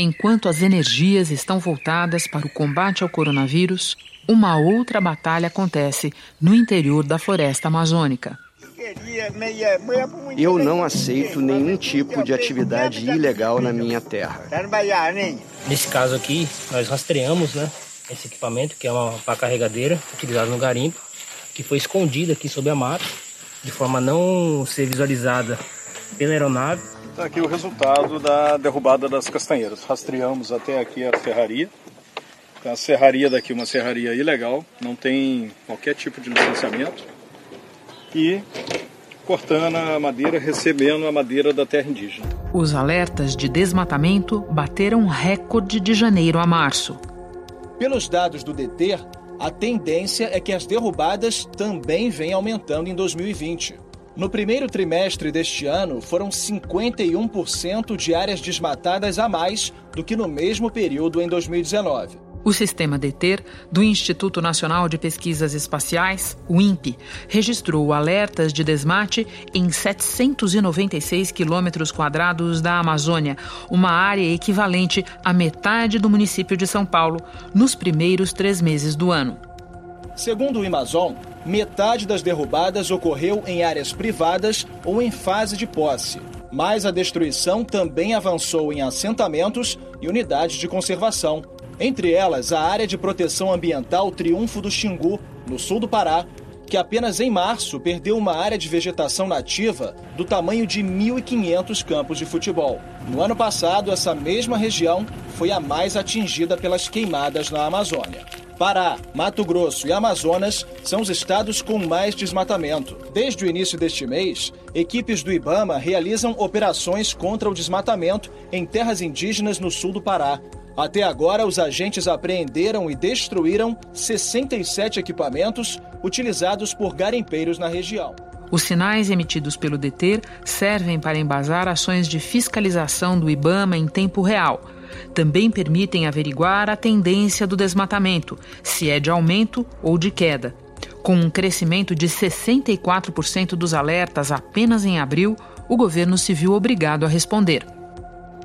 Enquanto as energias estão voltadas para o combate ao coronavírus, uma outra batalha acontece no interior da floresta amazônica. Eu não aceito nenhum tipo de atividade ilegal na minha terra. Nesse caso aqui, nós rastreamos né, esse equipamento, que é uma pá carregadeira utilizada no garimpo, que foi escondida aqui sob a mata, de forma a não ser visualizada pela aeronave. Está aqui o resultado da derrubada das castanheiras. Rastreamos até aqui a serraria. A serraria daqui é uma serraria ilegal, não tem qualquer tipo de licenciamento e cortando a madeira, recebendo a madeira da terra indígena. Os alertas de desmatamento bateram recorde de janeiro a março. Pelos dados do DETER, a tendência é que as derrubadas também vêm aumentando em 2020. No primeiro trimestre deste ano, foram 51% de áreas desmatadas a mais do que no mesmo período em 2019. O sistema DETER, do Instituto Nacional de Pesquisas Espaciais, o INPE, registrou alertas de desmate em 796 quilômetros quadrados da Amazônia, uma área equivalente à metade do município de São Paulo, nos primeiros três meses do ano. Segundo o Amazon, metade das derrubadas ocorreu em áreas privadas ou em fase de posse. Mas a destruição também avançou em assentamentos e unidades de conservação entre elas, a área de proteção ambiental Triunfo do Xingu, no sul do Pará, que apenas em março perdeu uma área de vegetação nativa do tamanho de 1.500 campos de futebol. No ano passado, essa mesma região foi a mais atingida pelas queimadas na Amazônia. Pará, Mato Grosso e Amazonas são os estados com mais desmatamento. Desde o início deste mês, equipes do Ibama realizam operações contra o desmatamento em terras indígenas no sul do Pará, até agora, os agentes apreenderam e destruíram 67 equipamentos utilizados por garimpeiros na região. Os sinais emitidos pelo DETER servem para embasar ações de fiscalização do IBAMA em tempo real. Também permitem averiguar a tendência do desmatamento, se é de aumento ou de queda. Com um crescimento de 64% dos alertas apenas em abril, o governo se viu obrigado a responder.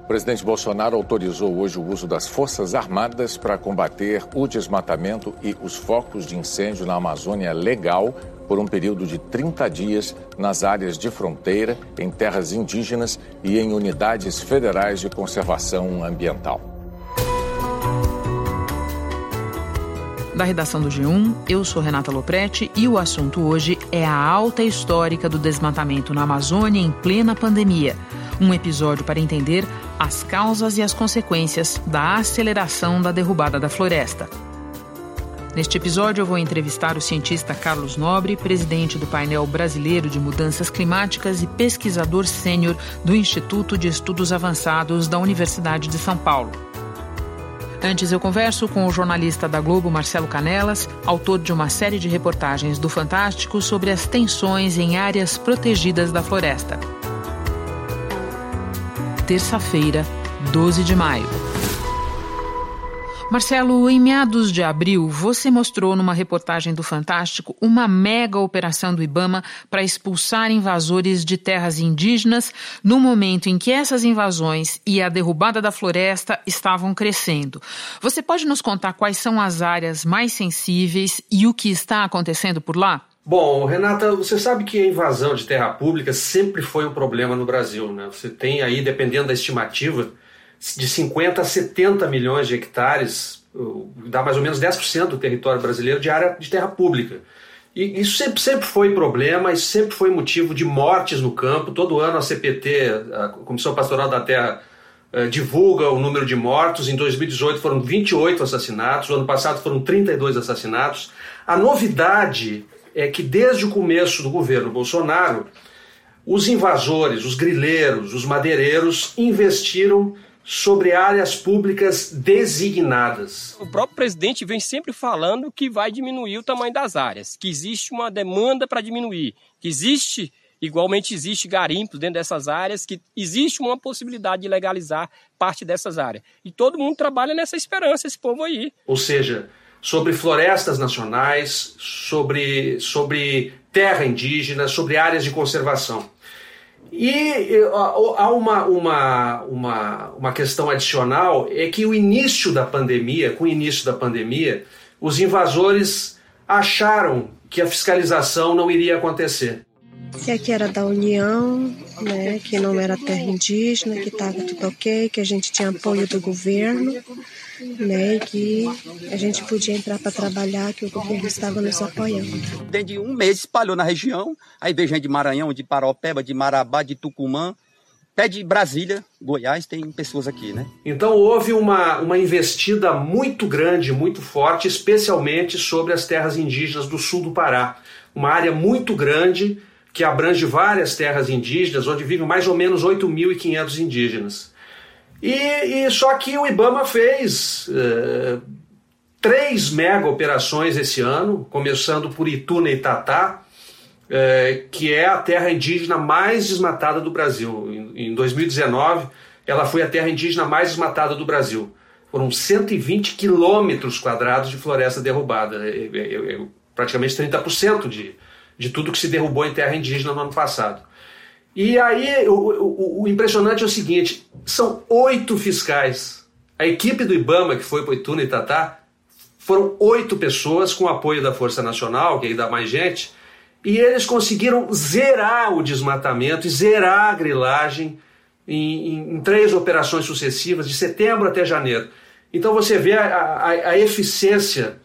O presidente Bolsonaro autorizou hoje o uso das Forças Armadas para combater o desmatamento e os focos de incêndio na Amazônia Legal por um período de 30 dias nas áreas de fronteira, em terras indígenas e em unidades federais de conservação ambiental. Da redação do G1, eu sou Renata Loprete e o assunto hoje é a alta histórica do desmatamento na Amazônia em plena pandemia. Um episódio para entender as causas e as consequências da aceleração da derrubada da floresta. Neste episódio, eu vou entrevistar o cientista Carlos Nobre, presidente do painel brasileiro de mudanças climáticas e pesquisador sênior do Instituto de Estudos Avançados da Universidade de São Paulo. Antes, eu converso com o jornalista da Globo, Marcelo Canelas, autor de uma série de reportagens do Fantástico sobre as tensões em áreas protegidas da floresta terça-feira, 12 de maio. Marcelo, em meados de abril, você mostrou numa reportagem do Fantástico uma mega operação do Ibama para expulsar invasores de terras indígenas no momento em que essas invasões e a derrubada da floresta estavam crescendo. Você pode nos contar quais são as áreas mais sensíveis e o que está acontecendo por lá? Bom, Renata, você sabe que a invasão de terra pública sempre foi um problema no Brasil. Né? Você tem aí, dependendo da estimativa, de 50 a 70 milhões de hectares, dá mais ou menos 10% do território brasileiro de área de terra pública. E isso sempre, sempre foi problema, isso sempre foi motivo de mortes no campo. Todo ano a CPT, a Comissão Pastoral da Terra, eh, divulga o número de mortos. Em 2018 foram 28 assassinatos, o ano passado foram 32 assassinatos. A novidade é que desde o começo do governo Bolsonaro, os invasores, os grileiros, os madeireiros investiram sobre áreas públicas designadas. O próprio presidente vem sempre falando que vai diminuir o tamanho das áreas, que existe uma demanda para diminuir, que existe, igualmente existe garimpos dentro dessas áreas, que existe uma possibilidade de legalizar parte dessas áreas. E todo mundo trabalha nessa esperança, esse povo aí. Ou seja, sobre florestas nacionais, sobre, sobre terra indígena, sobre áreas de conservação. E há uma, uma, uma, uma questão adicional, é que o início da pandemia, com o início da pandemia, os invasores acharam que a fiscalização não iria acontecer. Que aqui era da União, né, que não era terra indígena, que estava tudo ok, que a gente tinha apoio do governo, né, e que a gente podia entrar para trabalhar, que o governo estava nos apoiando. Dentro de um mês espalhou na região, aí veio gente de Maranhão, de Paropeba, de Marabá, de Tucumã, até de Brasília, Goiás, tem pessoas aqui, né? Então houve uma, uma investida muito grande, muito forte, especialmente sobre as terras indígenas do sul do Pará. Uma área muito grande que abrange várias terras indígenas, onde vivem mais ou menos 8.500 indígenas. E, e, só que o IBAMA fez uh, três mega operações esse ano, começando por Ituna e Tatá, é, que é a terra indígena mais desmatada do Brasil. Em, em 2019, ela foi a terra indígena mais desmatada do Brasil. Foram 120 quilômetros quadrados de floresta derrubada, é, é, é, praticamente 30% de, de tudo que se derrubou em terra indígena no ano passado. E aí, o, o, o impressionante é o seguinte: são oito fiscais. A equipe do Ibama, que foi para Ituna e Tatá, foram oito pessoas com apoio da Força Nacional, que aí dá mais gente, e eles conseguiram zerar o desmatamento e zerar a grilagem em, em, em três operações sucessivas, de setembro até janeiro. Então você vê a, a, a eficiência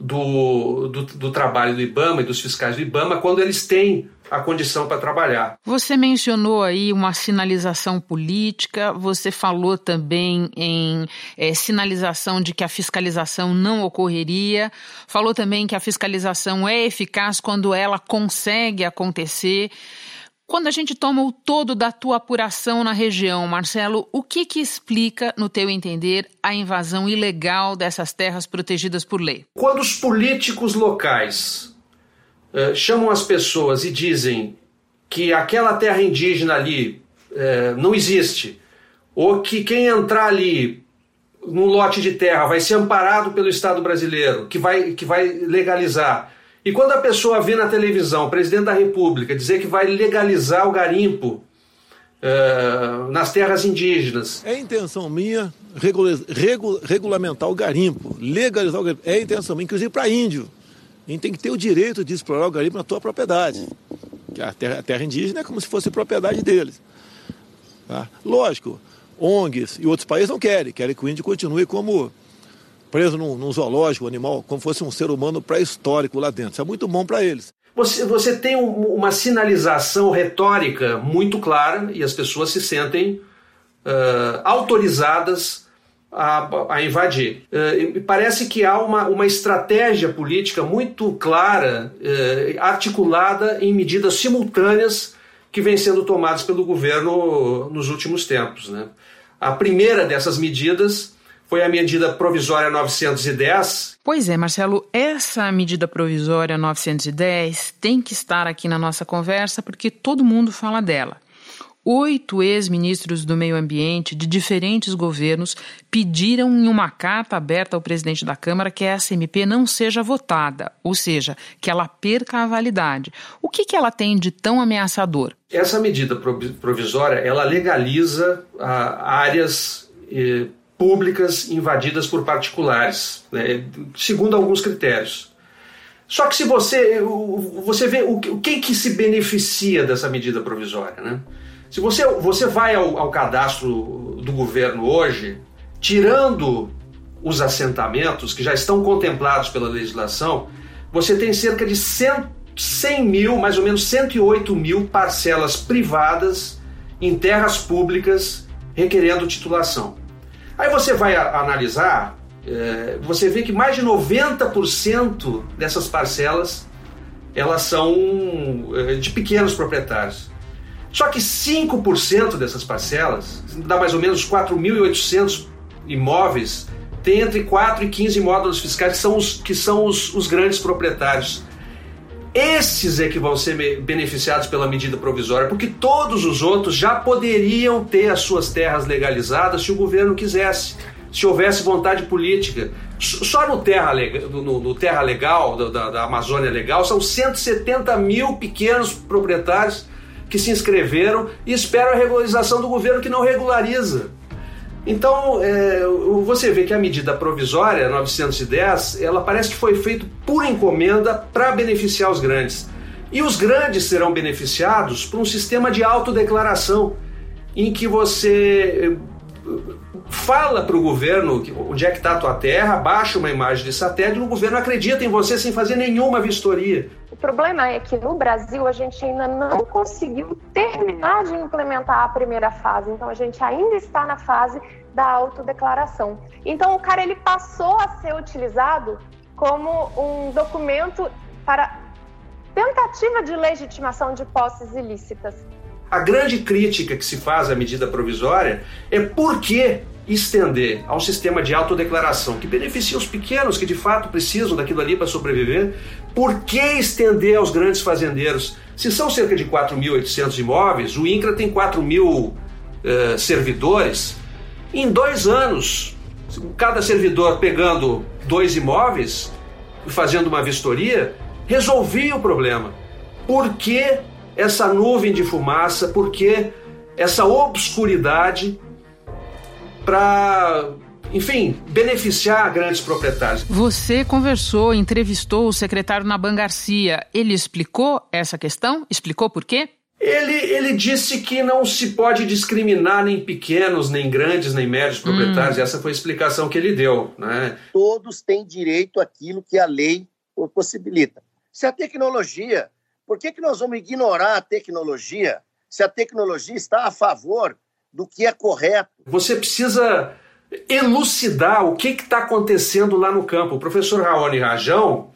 do, do, do, trabalho do IBAMA e dos fiscais do IBAMA quando eles têm a condição para trabalhar. Você mencionou aí uma sinalização política, você falou também em é, sinalização de que a fiscalização não ocorreria, falou também que a fiscalização é eficaz quando ela consegue acontecer. Quando a gente toma o todo da tua apuração na região, Marcelo, o que que explica, no teu entender, a invasão ilegal dessas terras protegidas por lei? Quando os políticos locais uh, chamam as pessoas e dizem que aquela terra indígena ali uh, não existe, ou que quem entrar ali num lote de terra vai ser amparado pelo Estado brasileiro, que vai, que vai legalizar, e quando a pessoa vê na televisão o presidente da República dizer que vai legalizar o garimpo uh, nas terras indígenas. É intenção minha regu regulamentar o garimpo, legalizar o garimpo. É intenção minha, inclusive para índio. A gente tem que ter o direito de explorar o garimpo na tua propriedade. Que a terra, a terra indígena é como se fosse propriedade deles. Tá? Lógico, ONGs e outros países não querem, querem que o índio continue como preso num, num zoológico, um animal, como fosse um ser humano pré-histórico lá dentro. Isso é muito bom para eles. Você, você tem um, uma sinalização retórica muito clara e as pessoas se sentem uh, autorizadas a, a invadir. Uh, parece que há uma, uma estratégia política muito clara, uh, articulada em medidas simultâneas que vêm sendo tomadas pelo governo nos últimos tempos. Né? A primeira dessas medidas foi a medida provisória 910. Pois é, Marcelo, essa medida provisória 910 tem que estar aqui na nossa conversa porque todo mundo fala dela. Oito ex-ministros do Meio Ambiente de diferentes governos pediram em uma carta aberta ao presidente da Câmara que essa MP não seja votada, ou seja, que ela perca a validade. O que, que ela tem de tão ameaçador? Essa medida provisória ela legaliza ah, áreas eh, públicas invadidas por particulares, né, segundo alguns critérios. Só que se você você vê o, quem que se beneficia dessa medida provisória, né? Se você, você vai ao, ao cadastro do governo hoje, tirando os assentamentos que já estão contemplados pela legislação, você tem cerca de 100, 100 mil, mais ou menos 108 mil parcelas privadas em terras públicas requerendo titulação. Aí você vai analisar, é, você vê que mais de 90% dessas parcelas elas são é, de pequenos proprietários. Só que 5% dessas parcelas, dá mais ou menos 4.800 imóveis, tem entre 4 e 15 módulos fiscais que são os, que são os, os grandes proprietários. Esses é que vão ser beneficiados pela medida provisória, porque todos os outros já poderiam ter as suas terras legalizadas se o governo quisesse, se houvesse vontade política. Só no Terra, no, no terra Legal, da, da Amazônia Legal, são 170 mil pequenos proprietários que se inscreveram e esperam a regularização do governo que não regulariza. Então, é, você vê que a medida provisória 910, ela parece que foi feita por encomenda para beneficiar os grandes. E os grandes serão beneficiados por um sistema de autodeclaração, em que você fala para o governo onde é que está a tua terra, baixa uma imagem de satélite e o governo acredita em você sem fazer nenhuma vistoria. O problema é que no Brasil a gente ainda não conseguiu terminar de implementar a primeira fase, então a gente ainda está na fase da autodeclaração. Então o cara ele passou a ser utilizado como um documento para tentativa de legitimação de posses ilícitas. A grande crítica que se faz à medida provisória é por que estender ao sistema de autodeclaração que beneficia os pequenos que de fato precisam daquilo ali para sobreviver, por que estender aos grandes fazendeiros? Se são cerca de 4.800 imóveis, o INCRA tem 4 mil uh, servidores. Em dois anos, cada servidor pegando dois imóveis e fazendo uma vistoria, resolvia o problema. Por que essa nuvem de fumaça? Por que essa obscuridade para, enfim, beneficiar grandes proprietários. Você conversou, entrevistou o secretário Naban Garcia. Ele explicou essa questão? Explicou por quê? Ele, ele disse que não se pode discriminar nem pequenos, nem grandes, nem médios proprietários. Hum. Essa foi a explicação que ele deu. Né? Todos têm direito àquilo que a lei possibilita. Se a tecnologia, por que, que nós vamos ignorar a tecnologia se a tecnologia está a favor do que é correto. Você precisa elucidar o que está acontecendo lá no campo. O professor Raoni Rajão,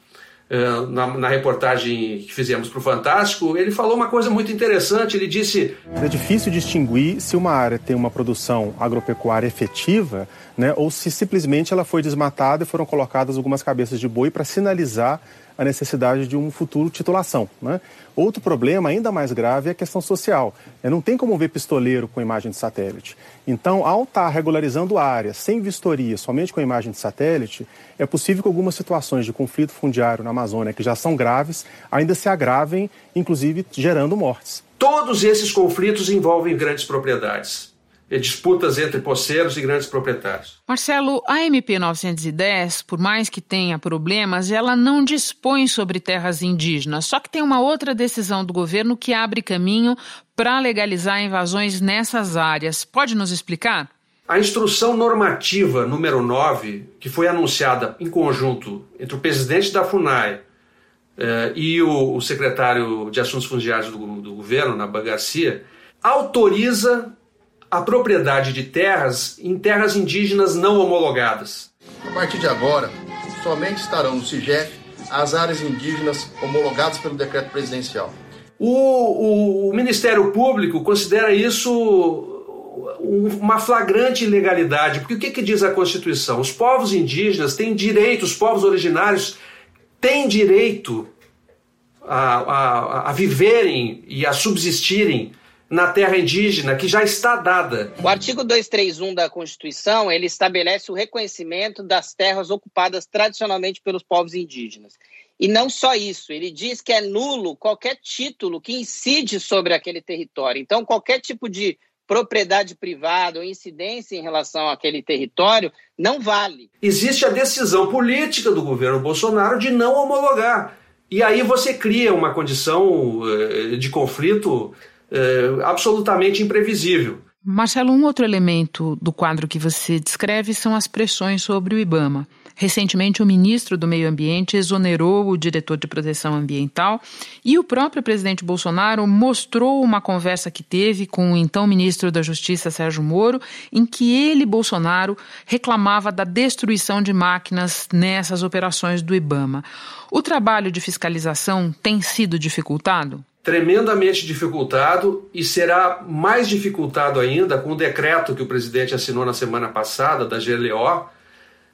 eh, na, na, reportagem que fizemos para o Fantástico, ele falou uma coisa muito interessante. Ele disse: É difícil distinguir se uma área tem uma produção agropecuária efetiva né, ou se simplesmente ela foi desmatada e foram colocadas algumas cabeças de boi para sinalizar a necessidade de um futuro titulação. Né? Outro problema ainda mais grave é a questão social. Não tem como ver pistoleiro com imagem de satélite. Então, ao estar regularizando a área sem vistoria, somente com imagem de satélite, é possível que algumas situações de conflito fundiário na Amazônia, que já são graves, ainda se agravem, inclusive gerando mortes. Todos esses conflitos envolvem grandes propriedades disputas entre poceiros e grandes proprietários. Marcelo, a MP 910, por mais que tenha problemas, ela não dispõe sobre terras indígenas. Só que tem uma outra decisão do governo que abre caminho para legalizar invasões nessas áreas. Pode nos explicar? A instrução normativa número 9, que foi anunciada em conjunto entre o presidente da FUNAI eh, e o, o, secretário de Assuntos Fundiários do, do governo, na Garcia, autoriza a propriedade de terras em terras indígenas não homologadas. A partir de agora, somente estarão no CIGEF as áreas indígenas homologadas pelo decreto presidencial. O, o, o Ministério Público considera isso uma flagrante ilegalidade, porque o que, que diz a Constituição? Os povos indígenas têm direito, os povos originários têm direito a, a, a viverem e a subsistirem na terra indígena que já está dada. O artigo 231 da Constituição, ele estabelece o reconhecimento das terras ocupadas tradicionalmente pelos povos indígenas. E não só isso, ele diz que é nulo qualquer título que incide sobre aquele território. Então, qualquer tipo de propriedade privada ou incidência em relação àquele território não vale. Existe a decisão política do governo Bolsonaro de não homologar. E aí você cria uma condição eh, de conflito é, absolutamente imprevisível. Marcelo, um outro elemento do quadro que você descreve são as pressões sobre o IBAMA. Recentemente, o ministro do Meio Ambiente exonerou o diretor de proteção ambiental e o próprio presidente Bolsonaro mostrou uma conversa que teve com o então ministro da Justiça, Sérgio Moro, em que ele, Bolsonaro, reclamava da destruição de máquinas nessas operações do IBAMA. O trabalho de fiscalização tem sido dificultado? Tremendamente dificultado e será mais dificultado ainda com o decreto que o presidente assinou na semana passada, da GLO,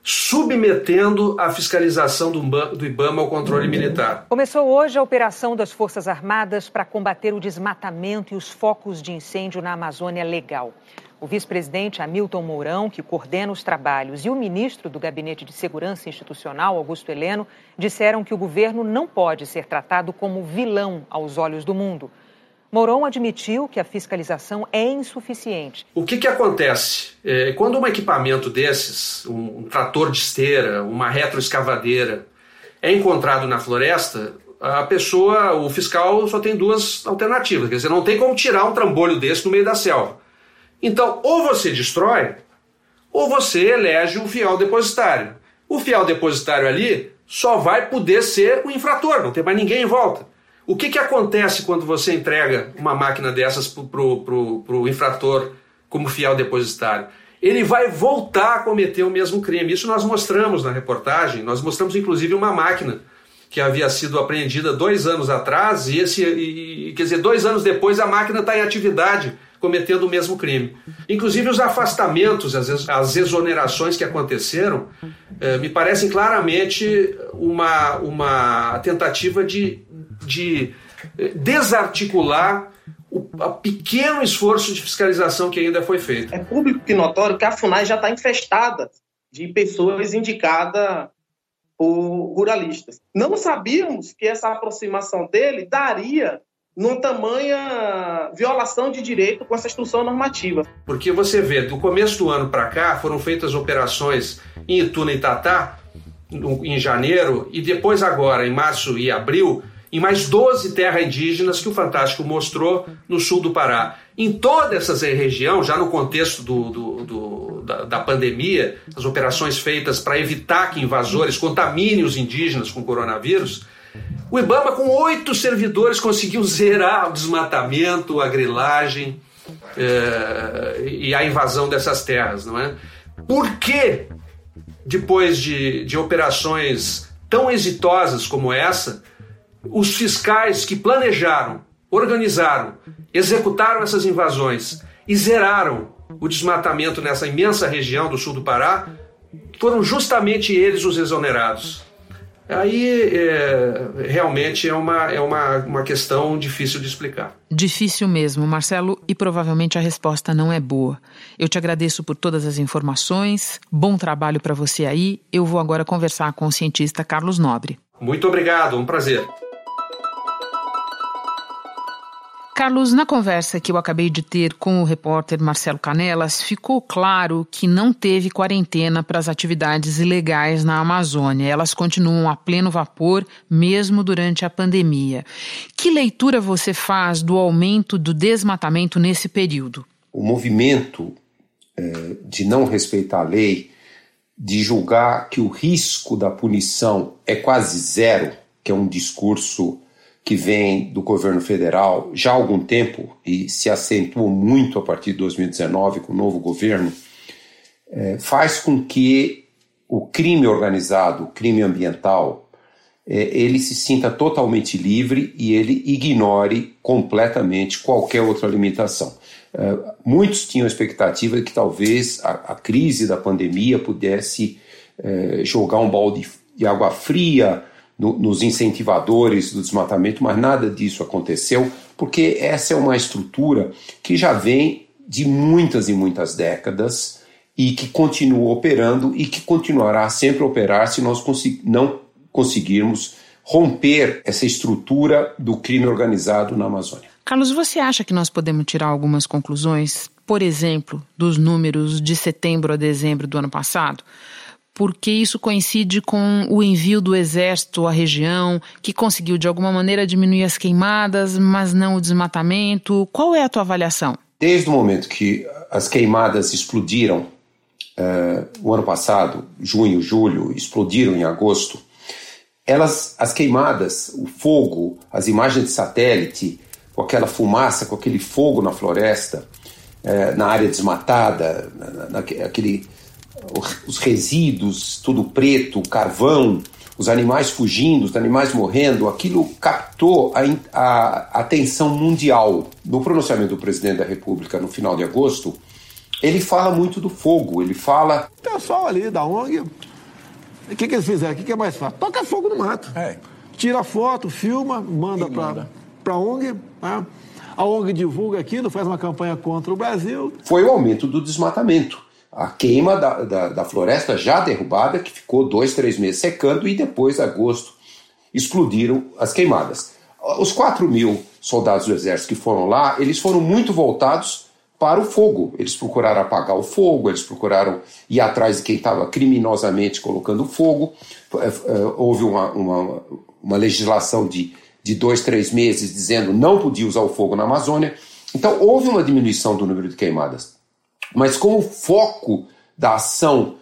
submetendo a fiscalização do IBAMA ao controle militar. Começou hoje a operação das Forças Armadas para combater o desmatamento e os focos de incêndio na Amazônia Legal. O vice-presidente Hamilton Mourão, que coordena os trabalhos, e o ministro do Gabinete de Segurança Institucional, Augusto Heleno, disseram que o governo não pode ser tratado como vilão aos olhos do mundo. Moron admitiu que a fiscalização é insuficiente. O que, que acontece? É, quando um equipamento desses, um, um trator de esteira, uma retroescavadeira, é encontrado na floresta, a pessoa, o fiscal só tem duas alternativas. Quer dizer, não tem como tirar um trambolho desse no meio da selva. Então, ou você destrói, ou você elege um fiel depositário. O fiel depositário ali só vai poder ser o infrator, não tem mais ninguém em volta. O que, que acontece quando você entrega uma máquina dessas para o infrator como fiel depositário? Ele vai voltar a cometer o mesmo crime. Isso nós mostramos na reportagem. Nós mostramos inclusive uma máquina que havia sido apreendida dois anos atrás e esse, e, quer dizer, dois anos depois a máquina está em atividade cometendo o mesmo crime. Inclusive os afastamentos, as, as exonerações que aconteceram, eh, me parecem claramente uma, uma tentativa de, de eh, desarticular o pequeno esforço de fiscalização que ainda foi feito. É público e notório que a FUNAI já está infestada de pessoas indicadas por ruralistas. Não sabíamos que essa aproximação dele daria numa tamanha violação de direito com essa instrução normativa. Porque você vê, do começo do ano para cá, foram feitas operações em Ituna e Tatá, em janeiro, e depois agora, em março e abril, em mais 12 terras indígenas que o Fantástico mostrou no sul do Pará. Em toda essa região, já no contexto do, do, do, da, da, pandemia, as operações feitas para evitar que invasores contaminem os indígenas com coronavírus, o Ibama, com oito servidores, conseguiu zerar o desmatamento, a grilagem é, e a invasão dessas terras, não é? Por que, depois de, de operações tão exitosas como essa, os fiscais que planejaram, organizaram, executaram essas invasões e zeraram o desmatamento nessa imensa região do sul do Pará, foram justamente eles os exonerados. Aí é, realmente é, uma, é uma, uma questão difícil de explicar. Difícil mesmo, Marcelo, e provavelmente a resposta não é boa. Eu te agradeço por todas as informações, bom trabalho para você aí. Eu vou agora conversar com o cientista Carlos Nobre. Muito obrigado, um prazer. Carlos, na conversa que eu acabei de ter com o repórter Marcelo Canelas, ficou claro que não teve quarentena para as atividades ilegais na Amazônia. Elas continuam a pleno vapor, mesmo durante a pandemia. Que leitura você faz do aumento do desmatamento nesse período? O movimento é, de não respeitar a lei, de julgar que o risco da punição é quase zero, que é um discurso que vem do governo federal já há algum tempo e se acentuou muito a partir de 2019 com o novo governo, é, faz com que o crime organizado, o crime ambiental, é, ele se sinta totalmente livre e ele ignore completamente qualquer outra limitação. É, muitos tinham a expectativa de que talvez a, a crise da pandemia pudesse é, jogar um balde de água fria no, nos incentivadores do desmatamento, mas nada disso aconteceu, porque essa é uma estrutura que já vem de muitas e muitas décadas e que continua operando e que continuará sempre a operar se nós não conseguirmos romper essa estrutura do crime organizado na Amazônia. Carlos, você acha que nós podemos tirar algumas conclusões, por exemplo, dos números de setembro a dezembro do ano passado? Porque isso coincide com o envio do exército à região, que conseguiu de alguma maneira diminuir as queimadas, mas não o desmatamento. Qual é a tua avaliação? Desde o momento que as queimadas explodiram, uh, o ano passado, junho, julho, explodiram em agosto, elas, as queimadas, o fogo, as imagens de satélite, com aquela fumaça, com aquele fogo na floresta, uh, na área desmatada, na, na, aquele os resíduos, tudo preto, carvão, os animais fugindo, os animais morrendo, aquilo captou a, a, atenção mundial. No pronunciamento do presidente da República no final de agosto, ele fala muito do fogo, ele fala. O pessoal ali da ONG, o que, que eles fizeram? O que, que é mais fácil? Toca fogo no mato. É. Tira foto, filma, manda para a ONG. Né? A ONG divulga aquilo, faz uma campanha contra o Brasil. Foi o aumento do desmatamento a queima da, da, da, floresta já derrubada, que ficou dois, três meses secando, e depois, agosto, explodiram as queimadas. Os 4 mil soldados do exército que foram lá, eles foram muito voltados para o fogo. Eles procuraram apagar o fogo, eles procuraram ir atrás de quem estava criminosamente colocando fogo. É, é, houve uma, uma, uma legislação de, de dois, três meses dizendo não podia usar o fogo na Amazônia. Então houve uma diminuição do número de queimadas. Mas como o foco da ação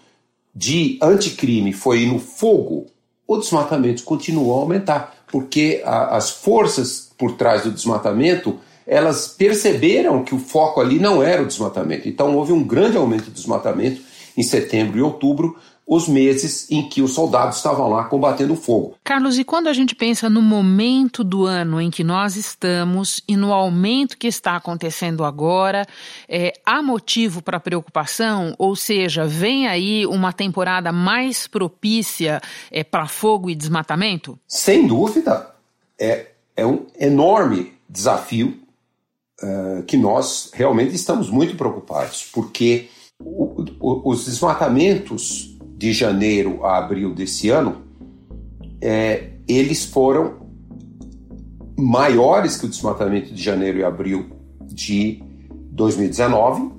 de anticrime foi no fogo, o desmatamento continuou a aumentar, porque a, as forças por trás do desmatamento elas perceberam que o foco ali não era o desmatamento. Então houve um grande aumento do desmatamento em setembro e outubro, os meses em que os soldados estavam lá combatendo o fogo. Carlos, e quando a gente pensa no momento do ano em que nós estamos e no aumento que está acontecendo agora, é, há motivo para preocupação? Ou seja, vem aí uma temporada mais propícia é, para fogo e desmatamento? Sem dúvida. É, é um enorme desafio uh, que nós realmente estamos muito preocupados, porque o, o, os desmatamentos de janeiro a abril desse ano, é, eles foram maiores que o desmatamento de janeiro e abril de 2019,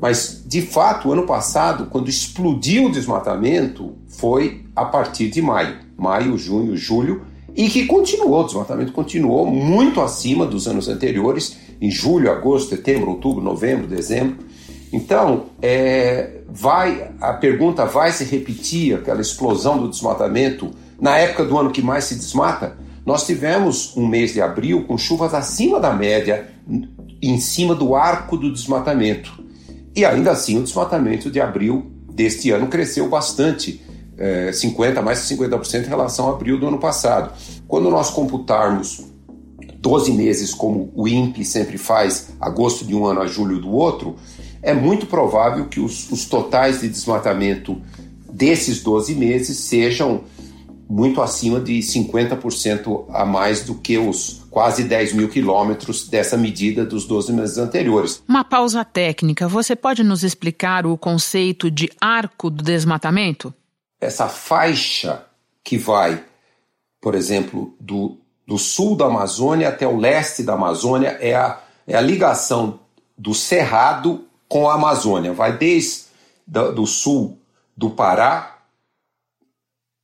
mas de fato, ano passado, quando explodiu o desmatamento, foi a partir de maio, maio, junho, julho, e que continuou, o desmatamento continuou muito acima dos anos anteriores, em julho, agosto, setembro, outubro, novembro, dezembro. Então, é, vai a pergunta vai se repetir aquela explosão do desmatamento na época do ano que mais se desmata? Nós tivemos um mês de abril com chuvas acima da média, em cima do arco do desmatamento. E ainda assim, o desmatamento de abril deste ano cresceu bastante, é, 50, mais de 50% em relação a abril do ano passado. Quando nós computarmos 12 meses, como o INPE sempre faz, agosto de um ano a julho do outro, é muito provável que os, os totais de desmatamento desses 12 meses sejam muito acima de 50% a mais do que os quase 10 mil quilômetros dessa medida dos 12 meses anteriores. Uma pausa técnica. Você pode nos explicar o conceito de arco do desmatamento? Essa faixa que vai, por exemplo, do, do sul da Amazônia até o leste da Amazônia é a, é a ligação do Cerrado com a Amazônia. Vai desde do sul do Pará,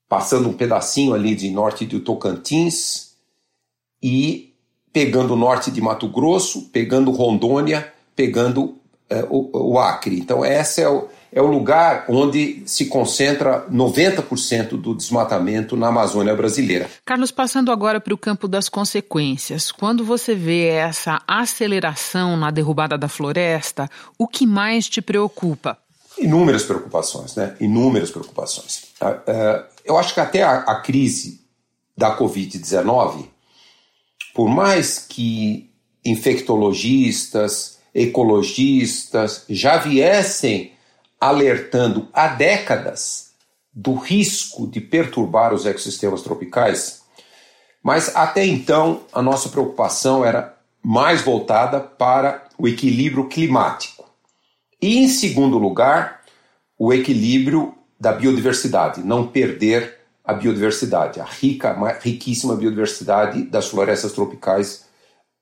passando um pedacinho ali de norte do Tocantins e pegando o norte de Mato Grosso, pegando Rondônia, pegando é, o, o, Acre. Então, esse é o, é o lugar onde se concentra 90% do desmatamento na Amazônia brasileira. Carlos, passando agora para o campo das consequências. Quando você vê essa aceleração na derrubada da floresta, o que mais te preocupa? Inúmeras preocupações, né? Inúmeras preocupações. Ah, ah, eu acho que até a crise da Covid-19, por mais que infectologistas, ecologistas já viessem alertando há décadas do risco de perturbar os ecossistemas tropicais, mas até então a nossa preocupação era mais voltada para o equilíbrio climático. E, em segundo lugar, o equilíbrio da biodiversidade, não perder a biodiversidade, a rica, riquíssima biodiversidade das florestas tropicais,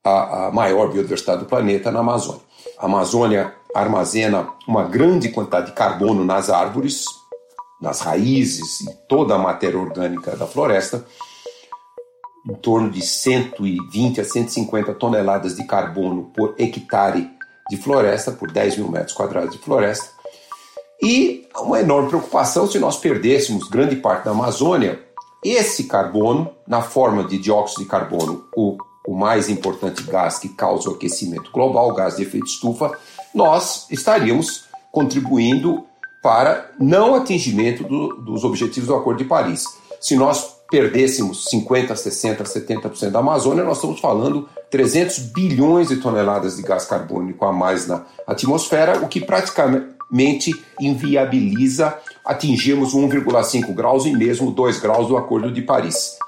a, a maior biodiversidade do planeta na Amazônia. A Amazônia armazena uma grande quantidade de carbono nas árvores, nas raízes e toda a matéria orgânica da floresta, em torno de 120 a 150 toneladas de carbono por hectare de floresta, por 10 mil metros quadrados de floresta. E uma enorme preocupação se nós perdêssemos grande parte da Amazônia, esse carbono, na forma de dióxido de carbono, o, o mais importante gás que causa o aquecimento global, o gás de efeito estufa, nós estaríamos contribuindo para não atingimento do, dos objetivos do Acordo de Paris. Se nós perdêssemos 50, 60, 70% da Amazônia, nós estamos falando 300 bilhões de toneladas de gás carbônico a mais na atmosfera, o que praticamente inviabiliza atingirmos 1,5 graus e mesmo 2 graus do Acordo de Paris.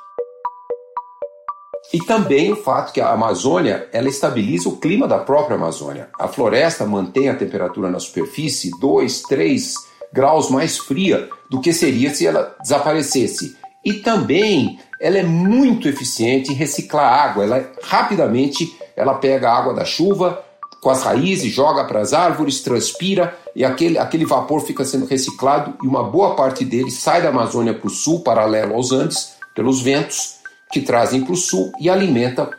E também o fato que a Amazônia ela estabiliza o clima da própria Amazônia. A floresta mantém a temperatura na superfície 2, 3 graus mais fria do que seria se ela desaparecesse. e também ela é muito eficiente em reciclar água. Ela rapidamente ela pega a água da chuva com as raízes, joga para as árvores, transpira e aquele, aquele vapor fica sendo reciclado e uma boa parte dele sai da Amazônia para o sul, paralelo aos Andes, pelos ventos que trazem para o sul e alimenta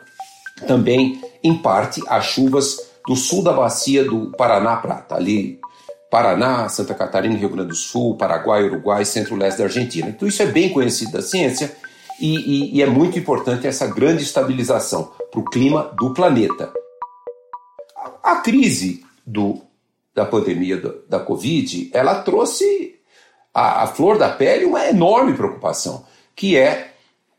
também, em parte, as chuvas do sul da bacia do Paraná Prata, ali Paraná, Santa Catarina, Rio Grande do Sul, Paraguai, Uruguai, centro-leste da Argentina. Então isso é bem conhecido da ciência e, e, e é muito importante essa grande estabilização para o clima do planeta. A, crise do, da pandemia da, da Covid, ela trouxe à, flor da pele uma enorme preocupação, que é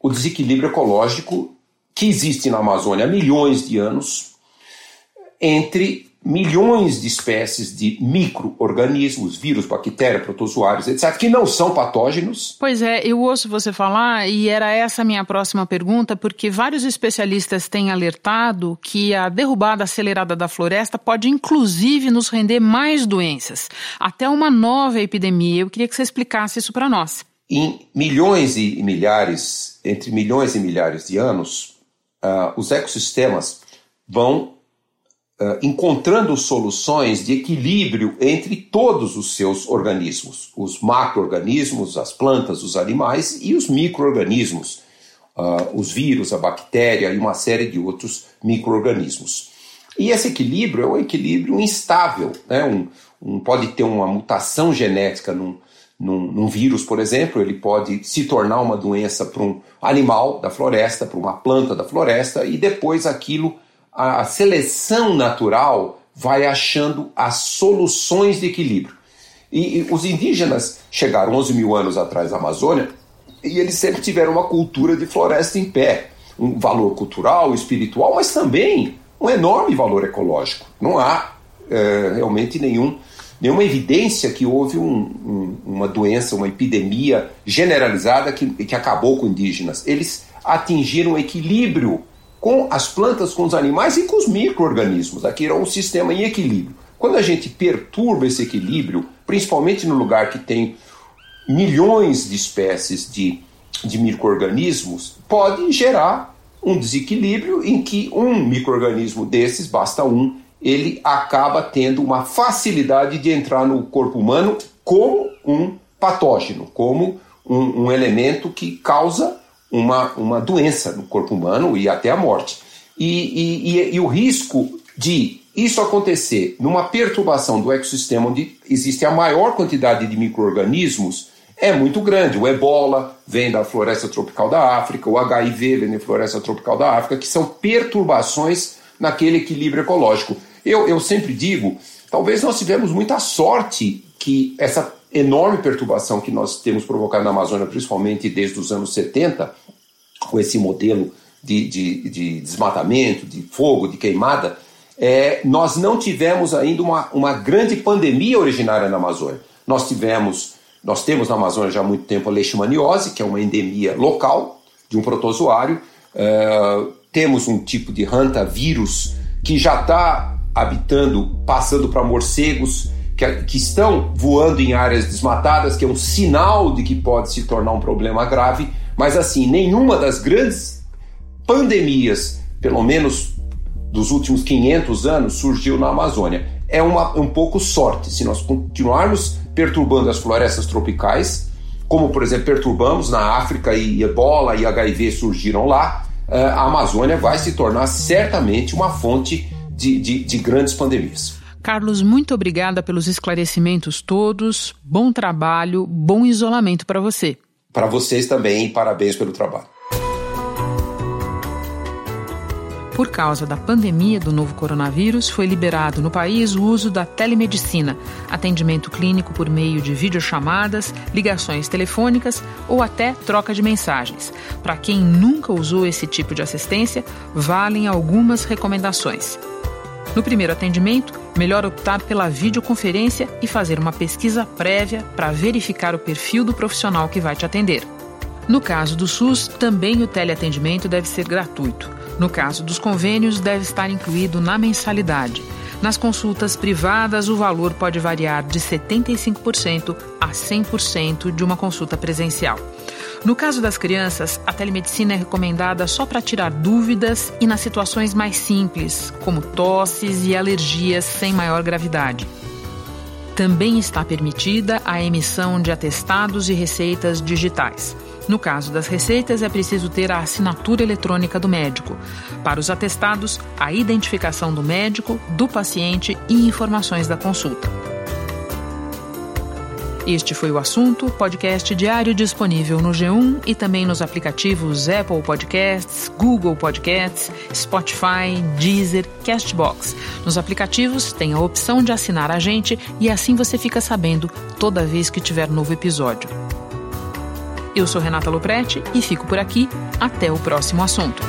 o desequilíbrio ecológico que existe na Amazônia há milhões de anos entre milhões de espécies de micro-organismos, vírus, bactérias, protozoários, etc., que não são patógenos. Pois é, eu ouço você falar e era essa a minha próxima pergunta, porque vários especialistas têm alertado que a derrubada acelerada da floresta pode inclusive nos render mais doenças, até uma nova epidemia. Eu queria que você explicasse isso para nós. Em milhões e milhares, entre milhões e milhares de anos, uh, os ecossistemas vão uh, encontrando soluções de equilíbrio entre todos os seus organismos, os macro-organismos, as plantas, os animais e os micro-organismos, uh, os vírus, a bactéria e uma série de outros micro-organismos. E esse equilíbrio é um equilíbrio instável, né? um, um, pode ter uma mutação genética num, num, num, vírus, por exemplo, ele pode se tornar uma doença para um animal da floresta, para uma planta da floresta, e depois aquilo a seleção natural vai achando as soluções de equilíbrio. E, e, os indígenas chegaram 11 mil anos atrás na Amazônia e eles sempre tiveram uma cultura de floresta em pé, um valor cultural, espiritual, mas também um enorme valor ecológico. Não há é, realmente nenhum, nenhuma evidência que houve um, um, uma doença, uma epidemia generalizada que, que acabou com indígenas. Eles atingiram equilíbrio com as plantas, com os animais e com os micro-organismos. Aqui era um sistema em equilíbrio. Quando a gente perturba esse equilíbrio, principalmente no lugar que tem milhões de espécies de, de micro-organismos, pode gerar um desequilíbrio em que um microorganismo desses, basta um, ele acaba tendo uma facilidade de entrar no corpo humano como um patógeno, como um, um elemento que causa uma, uma doença no corpo humano e até a morte. E, e, e, e o risco de isso acontecer numa perturbação do ecossistema onde existe a maior quantidade de micro-organismos é muito grande. O ebola vem da floresta tropical da África, o HIV vem da floresta tropical da África, que são perturbações naquele equilíbrio ecológico. Eu, eu sempre digo, talvez nós tivemos muita sorte que essa enorme perturbação que nós temos provocado na Amazônia, principalmente desde os anos 70, com esse modelo de, de, de desmatamento, de fogo, de queimada, é, nós não tivemos ainda uma, uma grande pandemia originária na Amazônia. Nós tivemos, nós temos na Amazônia já há muito tempo a leishmaniose, que é uma endemia local de um protozoário. É, temos um tipo de hantavírus que já está habitando, passando para morcegos que, que estão voando em áreas desmatadas, que é um sinal de que pode se tornar um problema grave. Mas assim, nenhuma das grandes pandemias, pelo menos dos últimos 500 anos, surgiu na Amazônia. É uma, um pouco sorte. Se nós continuarmos perturbando as florestas tropicais, como por exemplo perturbamos na África e ebola e HIV surgiram lá, eh, a Amazônia vai se tornar certamente uma fonte de, de, de grandes pandemias. Carlos, muito obrigada pelos esclarecimentos todos. Bom trabalho, bom isolamento para você. Para vocês também, parabéns pelo trabalho. Por causa da pandemia do novo coronavírus, foi liberado no país o uso da telemedicina, atendimento clínico por meio de videochamadas, ligações telefônicas ou até troca de mensagens. Para quem nunca usou esse tipo de assistência, valem algumas recomendações. No primeiro atendimento, melhor optar pela videoconferência e fazer uma pesquisa prévia para verificar o perfil do profissional que vai te atender. No caso do SUS, também o teleatendimento deve ser gratuito. No caso dos convênios, deve estar incluído na mensalidade. Nas consultas privadas, o valor pode variar de 75% a 100% de uma consulta presencial. No caso das crianças, a telemedicina é recomendada só para tirar dúvidas e nas situações mais simples, como tosses e alergias sem maior gravidade. Também está permitida a emissão de atestados e receitas digitais. No caso das receitas, é preciso ter a assinatura eletrônica do médico. Para os atestados, a identificação do médico, do paciente e informações da consulta. Este foi o assunto, podcast diário disponível no G1 e também nos aplicativos Apple Podcasts, Google Podcasts, Spotify, Deezer, Castbox. Nos aplicativos tem a opção de assinar a gente e assim você fica sabendo toda vez que tiver novo episódio. Eu sou Renata Loprete e fico por aqui. Até o próximo assunto.